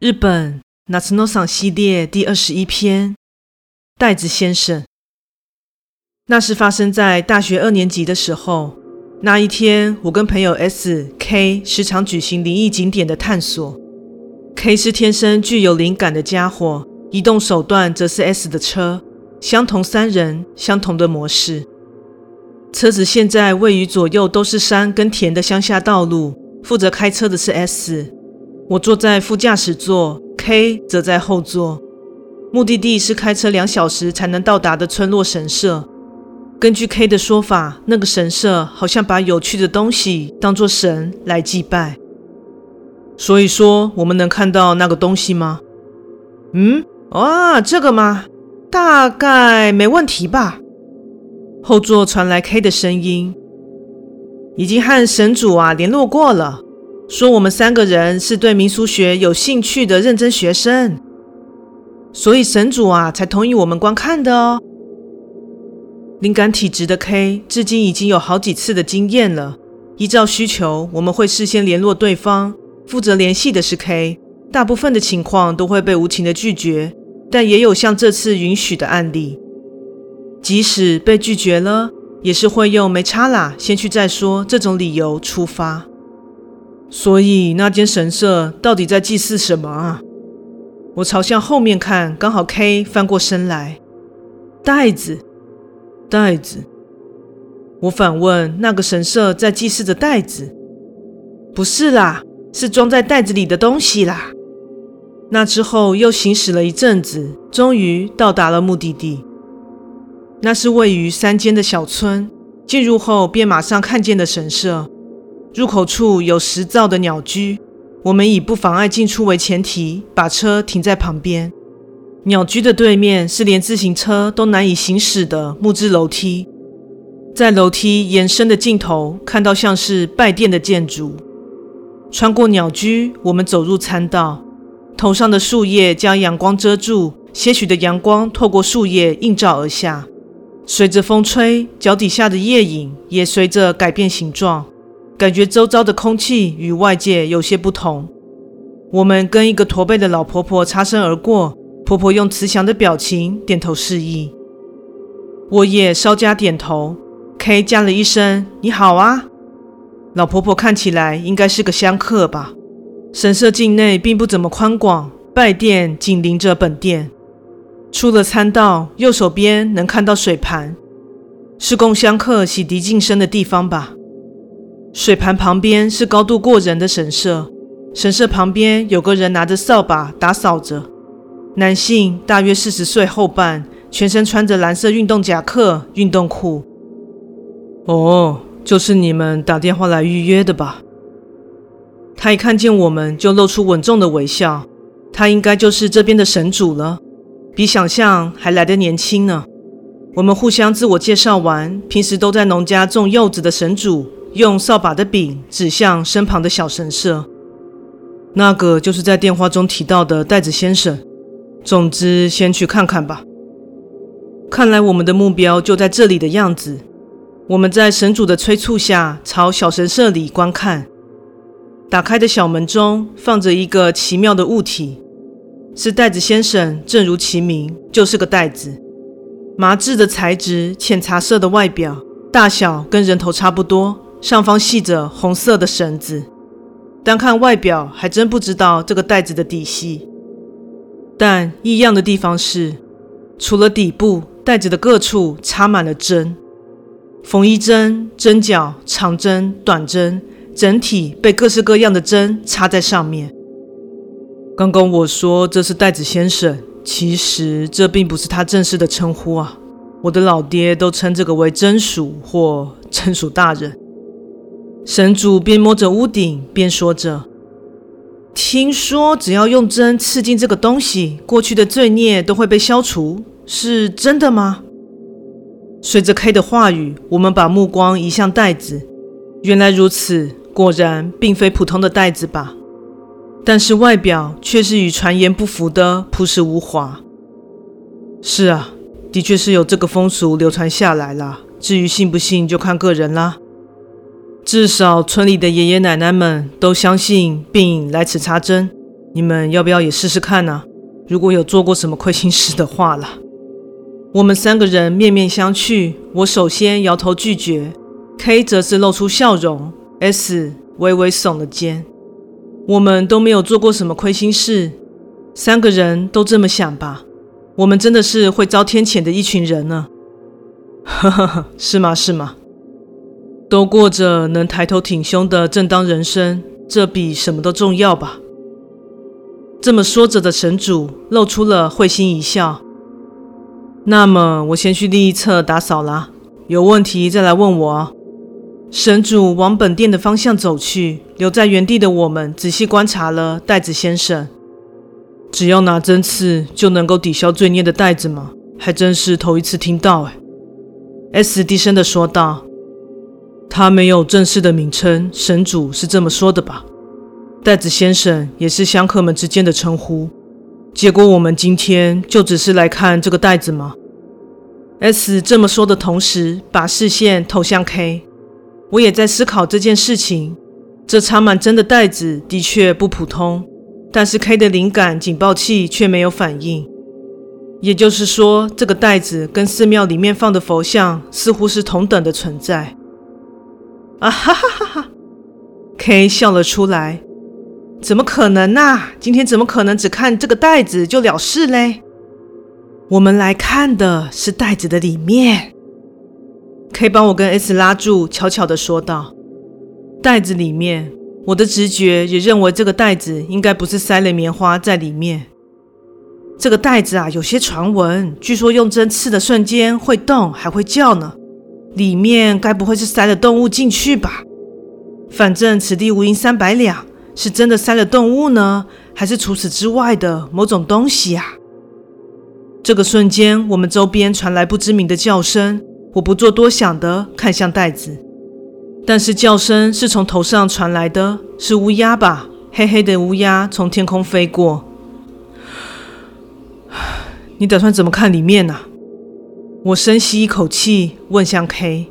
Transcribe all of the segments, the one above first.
日本夏の赏系列第二十一篇，袋子先生。那是发生在大学二年级的时候。那一天，我跟朋友 S、K 时常举行灵异景点的探索。K 是天生具有灵感的家伙，移动手段则是 S 的车。相同三人，相同的模式。车子现在位于左右都是山跟田的乡下道路，负责开车的是 S。我坐在副驾驶座，K 则在后座。目的地是开车两小时才能到达的村落神社。根据 K 的说法，那个神社好像把有趣的东西当作神来祭拜。所以说，我们能看到那个东西吗？嗯，啊，这个吗？大概没问题吧。后座传来 K 的声音，已经和神主啊联络过了。说我们三个人是对民俗学有兴趣的认真学生，所以神主啊才同意我们观看的哦。灵感体质的 K 至今已经有好几次的经验了。依照需求，我们会事先联络对方，负责联系的是 K。大部分的情况都会被无情的拒绝，但也有像这次允许的案例。即使被拒绝了，也是会用没差啦，先去再说这种理由出发。所以那间神社到底在祭祀什么啊？我朝向后面看，刚好 K 翻过身来。袋子，袋子。我反问：那个神社在祭祀着袋子？不是啦，是装在袋子里的东西啦。那之后又行驶了一阵子，终于到达了目的地。那是位于山间的小村，进入后便马上看见的神社。入口处有石造的鸟居，我们以不妨碍进出为前提，把车停在旁边。鸟居的对面是连自行车都难以行驶的木质楼梯，在楼梯延伸的尽头，看到像是拜殿的建筑。穿过鸟居，我们走入参道，头上的树叶将阳光遮住，些许的阳光透过树叶映照而下，随着风吹，脚底下的叶影也随着改变形状。感觉周遭的空气与外界有些不同。我们跟一个驼背的老婆婆擦身而过，婆婆用慈祥的表情点头示意，我也稍加点头。K 加了一声“你好啊”，老婆婆看起来应该是个香客吧。神社境内并不怎么宽广，拜殿紧邻着本殿。出了参道，右手边能看到水盘，是供香客洗涤净身的地方吧。水盘旁边是高度过人的神社，神社旁边有个人拿着扫把打扫着。男性，大约四十岁后半，全身穿着蓝色运动夹克、运动裤。哦，就是你们打电话来预约的吧？他一看见我们就露出稳重的微笑，他应该就是这边的神主了，比想象还来得年轻呢。我们互相自我介绍完，平时都在农家种柚子的神主。用扫把的柄指向身旁的小神社，那个就是在电话中提到的袋子先生。总之，先去看看吧。看来我们的目标就在这里的样子。我们在神主的催促下，朝小神社里观看。打开的小门中放着一个奇妙的物体，是袋子先生，正如其名，就是个袋子。麻质的材质，浅茶色的外表，大小跟人头差不多。上方系着红色的绳子，单看外表还真不知道这个袋子的底细。但异样的地方是，除了底部，袋子的各处插满了针，缝衣针、针脚、长针、短针，整体被各式各样的针插在上面。刚刚我说这是袋子先生，其实这并不是他正式的称呼啊，我的老爹都称这个为针鼠或针鼠大人。神主边摸着屋顶边说着：“听说只要用针刺进这个东西，过去的罪孽都会被消除，是真的吗？”随着 K 的话语，我们把目光移向袋子。原来如此，果然并非普通的袋子吧？但是外表却是与传言不符的朴实无华。是啊，的确是有这个风俗流传下来了。至于信不信，就看个人啦。至少村里的爷爷奶奶们都相信并来此插针，你们要不要也试试看呢？如果有做过什么亏心事的话了。我们三个人面面相觑，我首先摇头拒绝，K 则是露出笑容，S 微微耸了肩。我们都没有做过什么亏心事，三个人都这么想吧。我们真的是会遭天谴的一群人呢。呵呵呵，是吗？是吗？都过着能抬头挺胸的正当人生，这比什么都重要吧。这么说着的神主露出了会心一笑。那么我先去另一侧打扫啦，有问题再来问我。神主往本殿的方向走去，留在原地的我们仔细观察了袋子先生。只要拿针刺就能够抵消罪孽的袋子吗？还真是头一次听到哎。S 低声的说道：“他没有正式的名称，神主是这么说的吧？”袋子先生也是香客们之间的称呼。结果我们今天就只是来看这个袋子吗？S 这么说的同时，把视线投向 K。我也在思考这件事情。这插满针的袋子的确不普通，但是 K 的灵感警报器却没有反应。也就是说，这个袋子跟寺庙里面放的佛像似乎是同等的存在。啊哈哈哈哈！K 笑了出来。怎么可能呢、啊？今天怎么可能只看这个袋子就了事嘞？我们来看的是袋子的里面。可以帮我跟 S 拉住，悄悄的说道：“袋子里面，我的直觉也认为这个袋子应该不是塞了棉花在里面。这个袋子啊，有些传闻，据说用针刺的瞬间会动，还会叫呢。里面该不会是塞了动物进去吧？反正此地无银三百两。”是真的塞了动物呢，还是除此之外的某种东西啊？这个瞬间，我们周边传来不知名的叫声。我不做多想的看向袋子，但是叫声是从头上传来的，是乌鸦吧？黑黑的乌鸦从天空飞过。你打算怎么看里面呢？我深吸一口气，问向 K。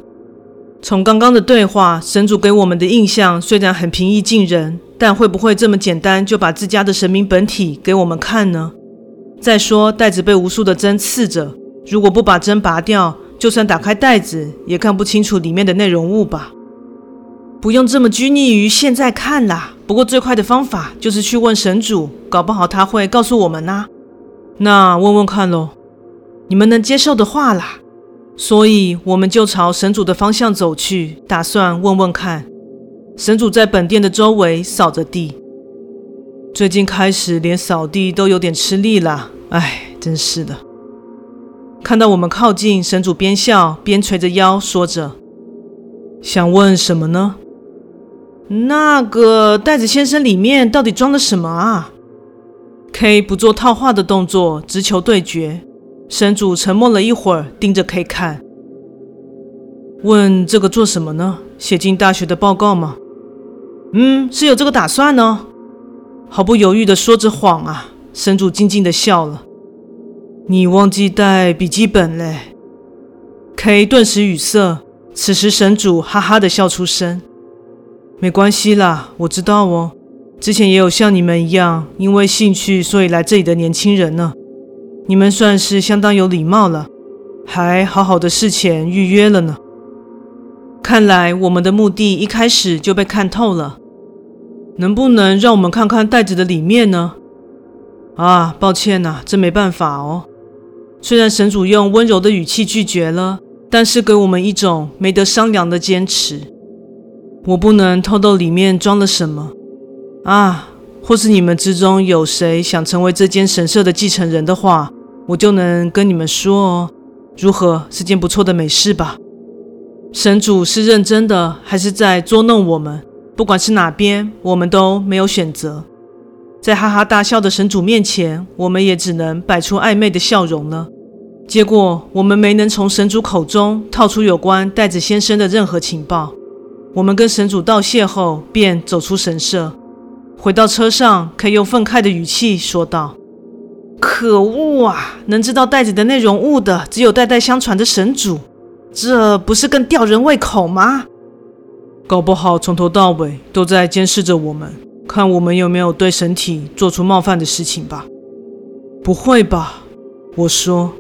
从刚刚的对话，神主给我们的印象虽然很平易近人。但会不会这么简单就把自家的神明本体给我们看呢？再说袋子被无数的针刺着，如果不把针拔掉，就算打开袋子也看不清楚里面的内容物吧？不用这么拘泥于现在看啦。不过最快的方法就是去问神主，搞不好他会告诉我们呐。那问问看喽，你们能接受的话啦。所以我们就朝神主的方向走去，打算问问看。神主在本殿的周围扫着地，最近开始连扫地都有点吃力了。哎，真是的。看到我们靠近，神主边笑边垂着腰说着：“想问什么呢？那个袋子先生里面到底装了什么啊？”K 不做套话的动作，直球对决。神主沉默了一会儿，盯着 K 看。问这个做什么呢？写进大学的报告吗？嗯，是有这个打算呢。毫不犹豫地说着谎啊！神主静静地笑了。你忘记带笔记本嘞？K 顿时语塞。此时神主哈哈地笑出声。没关系啦，我知道哦。之前也有像你们一样，因为兴趣所以来这里的年轻人呢。你们算是相当有礼貌了，还好好的事前预约了呢。看来我们的目的一开始就被看透了。能不能让我们看看袋子的里面呢？啊，抱歉呐，这没办法哦。虽然神主用温柔的语气拒绝了，但是给我们一种没得商量的坚持。我不能透露里面装了什么啊，或是你们之中有谁想成为这间神社的继承人的话，我就能跟你们说哦。如何？是件不错的美事吧？神主是认真的，还是在捉弄我们？不管是哪边，我们都没有选择。在哈哈大笑的神主面前，我们也只能摆出暧昧的笑容了。结果，我们没能从神主口中套出有关袋子先生的任何情报。我们跟神主道谢后，便走出神社，回到车上，可以用愤慨的语气说道：“可恶啊！能知道袋子的内容物的，只有代代相传的神主。”这不是更吊人胃口吗？搞不好从头到尾都在监视着我们，看我们有没有对身体做出冒犯的事情吧。不会吧？我说，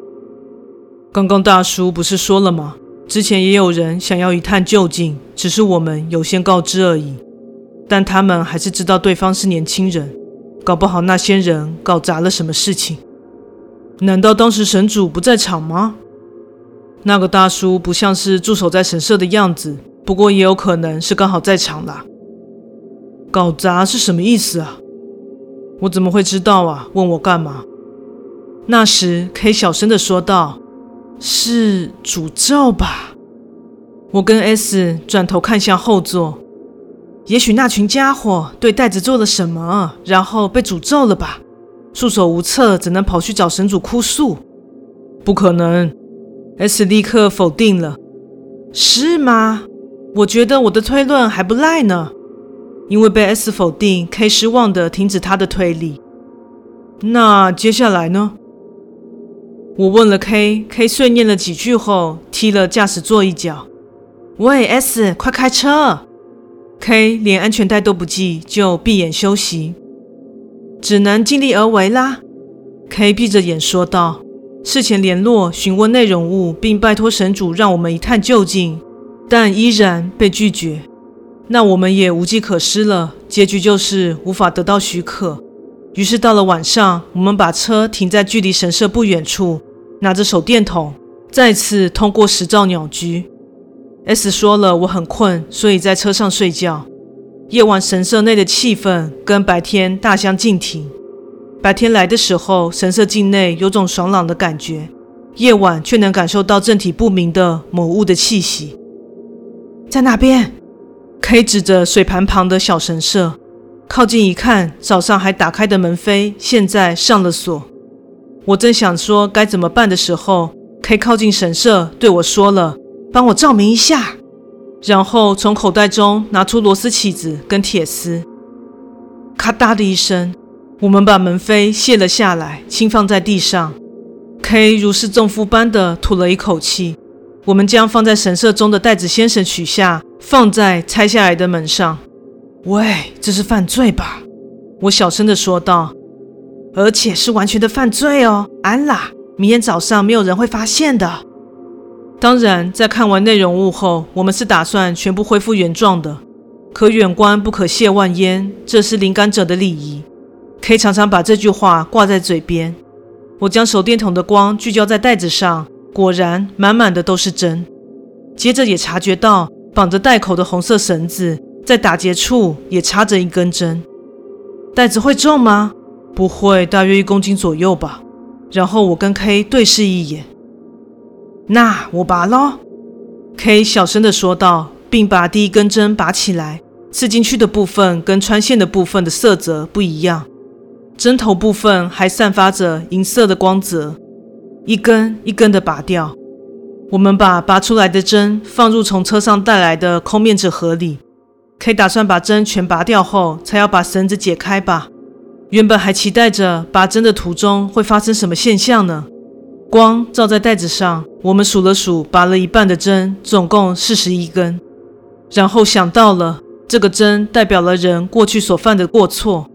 刚刚大叔不是说了吗？之前也有人想要一探究竟，只是我们有先告知而已。但他们还是知道对方是年轻人，搞不好那些人搞砸了什么事情。难道当时神主不在场吗？那个大叔不像是驻守在神社的样子，不过也有可能是刚好在场啦。搞砸是什么意思啊？我怎么会知道啊？问我干嘛？那时 K 小声的说道。是诅咒吧？我跟 S 转头看向后座，也许那群家伙对袋子做了什么，然后被诅咒了吧？束手无策，只能跑去找神主哭诉。不可能！S 立刻否定了。是吗？我觉得我的推论还不赖呢。因为被 S 否定，K 失望地停止他的推理。那接下来呢？我问了 K，K 碎念了几句后，踢了驾驶座一脚。喂，S，快开车！K 连安全带都不系，就闭眼休息，只能尽力而为啦。K 闭着眼说道：“事前联络询问内容物，并拜托神主让我们一探究竟，但依然被拒绝。那我们也无计可施了，结局就是无法得到许可。于是到了晚上，我们把车停在距离神社不远处。”拿着手电筒，再次通过十兆鸟居。S 说了，我很困，所以在车上睡觉。夜晚神社内的气氛跟白天大相径庭。白天来的时候，神社境内有种爽朗的感觉；夜晚却能感受到正体不明的某物的气息。在那边，，K 指着水盘旁的小神社，靠近一看，早上还打开的门扉，现在上了锁。我正想说该怎么办的时候，K 靠近神社对我说了：“帮我照明一下。”然后从口袋中拿出螺丝起子跟铁丝。咔嗒的一声，我们把门扉卸了下来，轻放在地上。K 如释重负般的吐了一口气。我们将放在神社中的袋子先生取下，放在拆下来的门上。喂，这是犯罪吧？我小声的说道。而且是完全的犯罪哦，安啦！明天早上没有人会发现的。当然，在看完内容物后，我们是打算全部恢复原状的。可远观不可亵玩焉，这是灵感者的礼仪。可以常常把这句话挂在嘴边。我将手电筒的光聚焦在袋子上，果然满满的都是针。接着也察觉到绑着袋口的红色绳子，在打结处也插着一根针。袋子会重吗？不会，大约一公斤左右吧。然后我跟 K 对视一眼，那我拔喽。K 小声地说道，并把第一根针拔起来。刺进去的部分跟穿线的部分的色泽不一样，针头部分还散发着银色的光泽。一根一根的拔掉。我们把拔出来的针放入从车上带来的空面纸盒里。K 打算把针全拔掉后，才要把绳子解开吧。原本还期待着拔针的途中会发生什么现象呢？光照在袋子上，我们数了数，拔了一半的针，总共四十一根。然后想到了，这个针代表了人过去所犯的过错。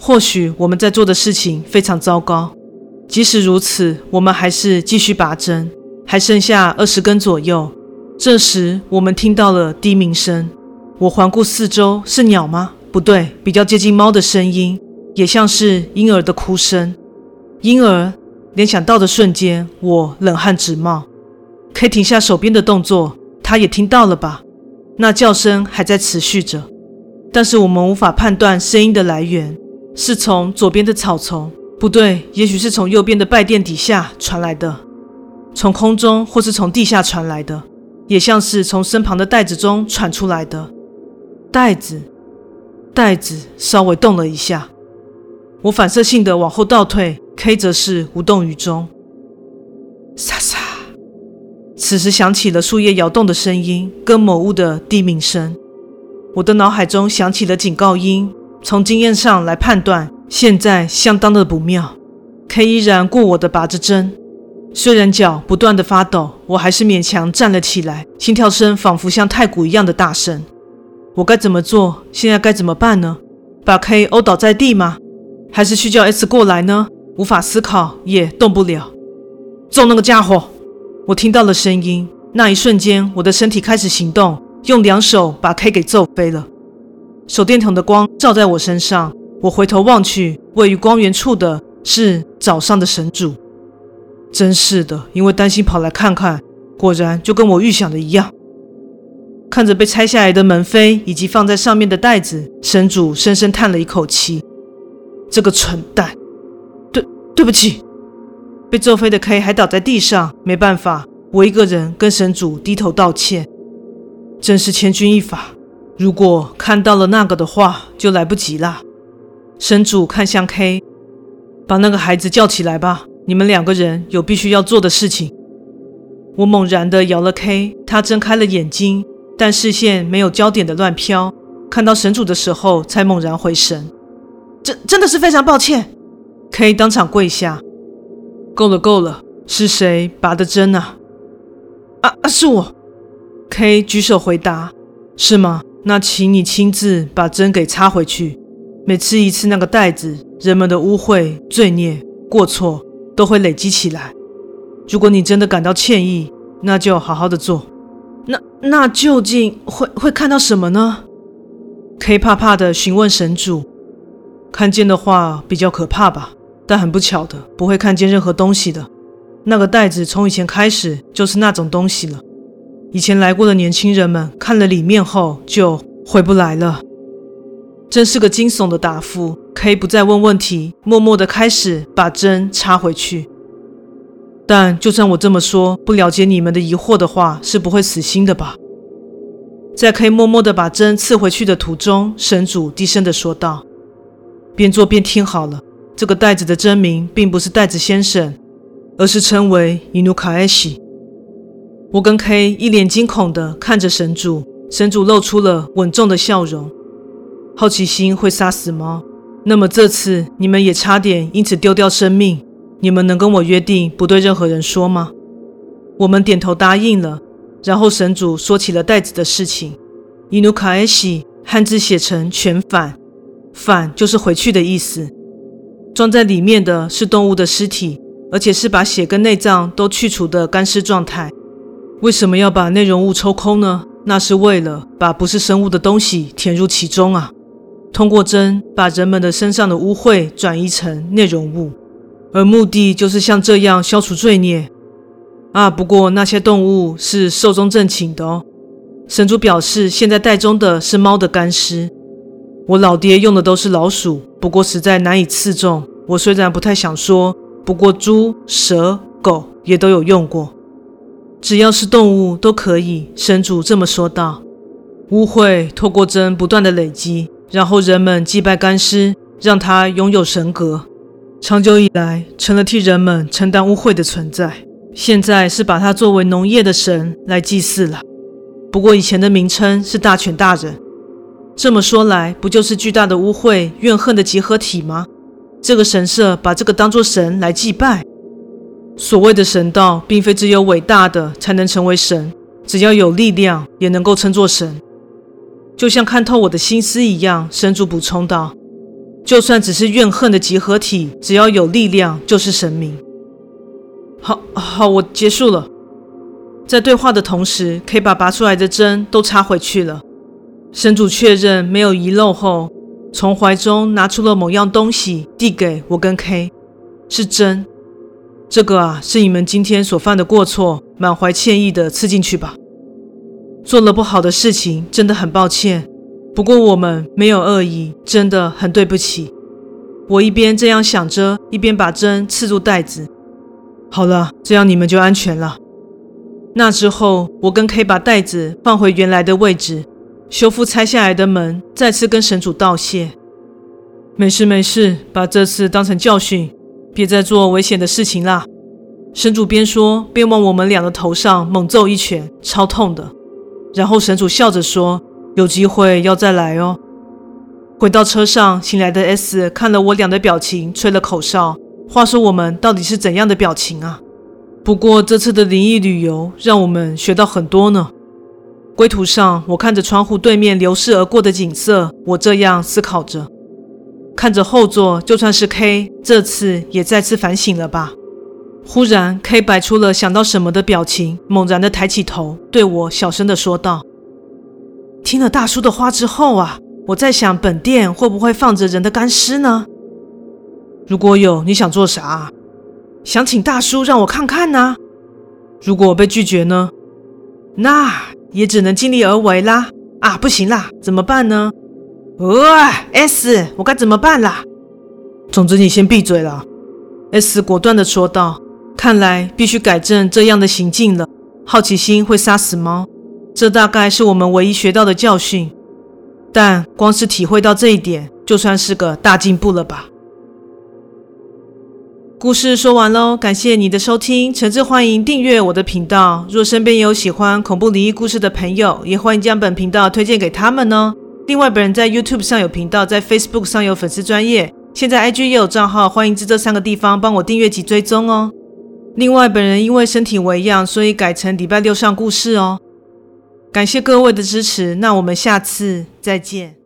或许我们在做的事情非常糟糕。即使如此，我们还是继续拔针，还剩下二十根左右。这时，我们听到了低鸣声。我环顾四周，是鸟吗？不对，比较接近猫的声音。也像是婴儿的哭声，婴儿联想到的瞬间，我冷汗直冒。K 停下手边的动作，他也听到了吧？那叫声还在持续着，但是我们无法判断声音的来源，是从左边的草丛，不对，也许是从右边的拜殿底下传来的，从空中或是从地下传来的，也像是从身旁的袋子中传出来的。袋子，袋子稍微动了一下。我反射性的往后倒退，K 则是无动于衷。沙沙，此时响起了树叶摇动的声音，跟某物的低鸣声。我的脑海中响起了警告音，从经验上来判断，现在相当的不妙。K 依然顾我的拔着针，虽然脚不断的发抖，我还是勉强站了起来，心跳声仿佛像太鼓一样的大声。我该怎么做？现在该怎么办呢？把 K 殴倒在地吗？还是去叫 S 过来呢？无法思考，也动不了。揍那个家伙！我听到了声音，那一瞬间，我的身体开始行动，用两手把 K 给揍飞了。手电筒的光照在我身上，我回头望去，位于光源处的是早上的神主。真是的，因为担心跑来看看，果然就跟我预想的一样。看着被拆下来的门扉以及放在上面的袋子，神主深深叹了一口气：“这个蠢蛋，对，不起。”被揍飞的 K 还倒在地上，没办法，我一个人跟神主低头道歉。真是千钧一发，如果看到了那个的话，就来不及了。神主看向 K，把那个孩子叫起来吧，你们两个人有必须要做的事情。我猛然地摇了 K，他睁开了眼睛。但视线没有焦点的乱飘，看到神主的时候才猛然回神。真真的是非常抱歉，K 当场跪下。够了够了，是谁拔的针啊？啊啊，是我。K 举手回答。是吗？那请你亲自把针给插回去。每吃一次那个袋子，人们的污秽、罪孽、过错都会累积起来。如果你真的感到歉意，那就好好的做。那那究竟会会看到什么呢？K 怕怕的询问神主。看见的话比较可怕吧，但很不巧的，不会看见任何东西的。那个袋子从以前开始就是那种东西了。以前来过的年轻人们看了里面后就回不来了。真是个惊悚的答复。K 不再问问题，默默的开始把针插回去。但就算我这么说，不了解你们的疑惑的话，是不会死心的吧？在 K 默默地把针刺回去的途中，神主低声地说道：“边做边听好了，这个袋子的真名并不是袋子先生，而是称为伊努卡埃西。”我跟 K 一脸惊恐地看着神主，神主露出了稳重的笑容。好奇心会杀死猫，那么这次你们也差点因此丢掉生命。你们能跟我约定不对任何人说吗？我们点头答应了。然后神主说起了袋子的事情。伊努卡埃西汉字写成全返，返就是回去的意思。装在里面的是动物的尸体，而且是把血跟内脏都去除的干尸状态。为什么要把内容物抽空呢？那是为了把不是生物的东西填入其中啊。通过针把人们的身上的污秽转移成内容物。而目的就是像这样消除罪孽啊！不过那些动物是寿终正寝的哦。神主表示，现在袋中的是猫的干尸。我老爹用的都是老鼠，不过实在难以刺中。我虽然不太想说，不过猪、蛇、狗也都有用过。只要是动物都可以。神主这么说道。污秽透过针不断的累积，然后人们祭拜干尸，让它拥有神格。长久以来，成了替人们承担污秽的存在。现在是把它作为农业的神来祭祀了。不过以前的名称是大犬大人。这么说来，不就是巨大的污秽、怨恨的集合体吗？这个神社把这个当作神来祭拜。所谓的神道，并非只有伟大的才能成为神，只要有力量，也能够称作神。就像看透我的心思一样，神主补充道。就算只是怨恨的集合体，只要有力量，就是神明。好好，我结束了。在对话的同时，K 把拔出来的针都插回去了。神主确认没有遗漏后，从怀中拿出了某样东西，递给我跟 K，是针。这个啊，是你们今天所犯的过错，满怀歉意的刺进去吧。做了不好的事情，真的很抱歉。不过我们没有恶意，真的很对不起。我一边这样想着，一边把针刺入袋子。好了，这样你们就安全了。那之后，我跟 K 把袋子放回原来的位置，修复拆下来的门，再次跟神主道谢。没事没事，把这次当成教训，别再做危险的事情啦。神主边说边往我们俩的头上猛揍一拳，超痛的。然后神主笑着说。有机会要再来哦。回到车上，醒来的 S 看了我俩的表情，吹了口哨。话说我们到底是怎样的表情啊？不过这次的灵异旅游让我们学到很多呢。归途上，我看着窗户对面流逝而过的景色，我这样思考着：看着后座，就算是 K，这次也再次反省了吧。忽然，K 摆出了想到什么的表情，猛然的抬起头，对我小声的说道：“听了大叔的话之后啊，我在想本店会不会放着人的干尸呢？如果有，你想做啥？想请大叔让我看看呢？如果我被拒绝呢？那也只能尽力而为啦。啊，不行啦，怎么办呢？哇，S，我该怎么办啦？总之，你先闭嘴了。”S 果断的说道。看来必须改正这样的行径了。好奇心会杀死猫，这大概是我们唯一学到的教训。但光是体会到这一点，就算是个大进步了吧。故事说完喽，感谢你的收听，诚挚欢迎订阅我的频道。若身边有喜欢恐怖灵异故事的朋友，也欢迎将本频道推荐给他们哦。另外，本人在 YouTube 上有频道，在 Facebook 上有粉丝专业，现在 IG 也有账号，欢迎至这三个地方帮我订阅及追踪哦。另外，本人因为身体微恙，所以改成礼拜六上故事哦。感谢各位的支持，那我们下次再见。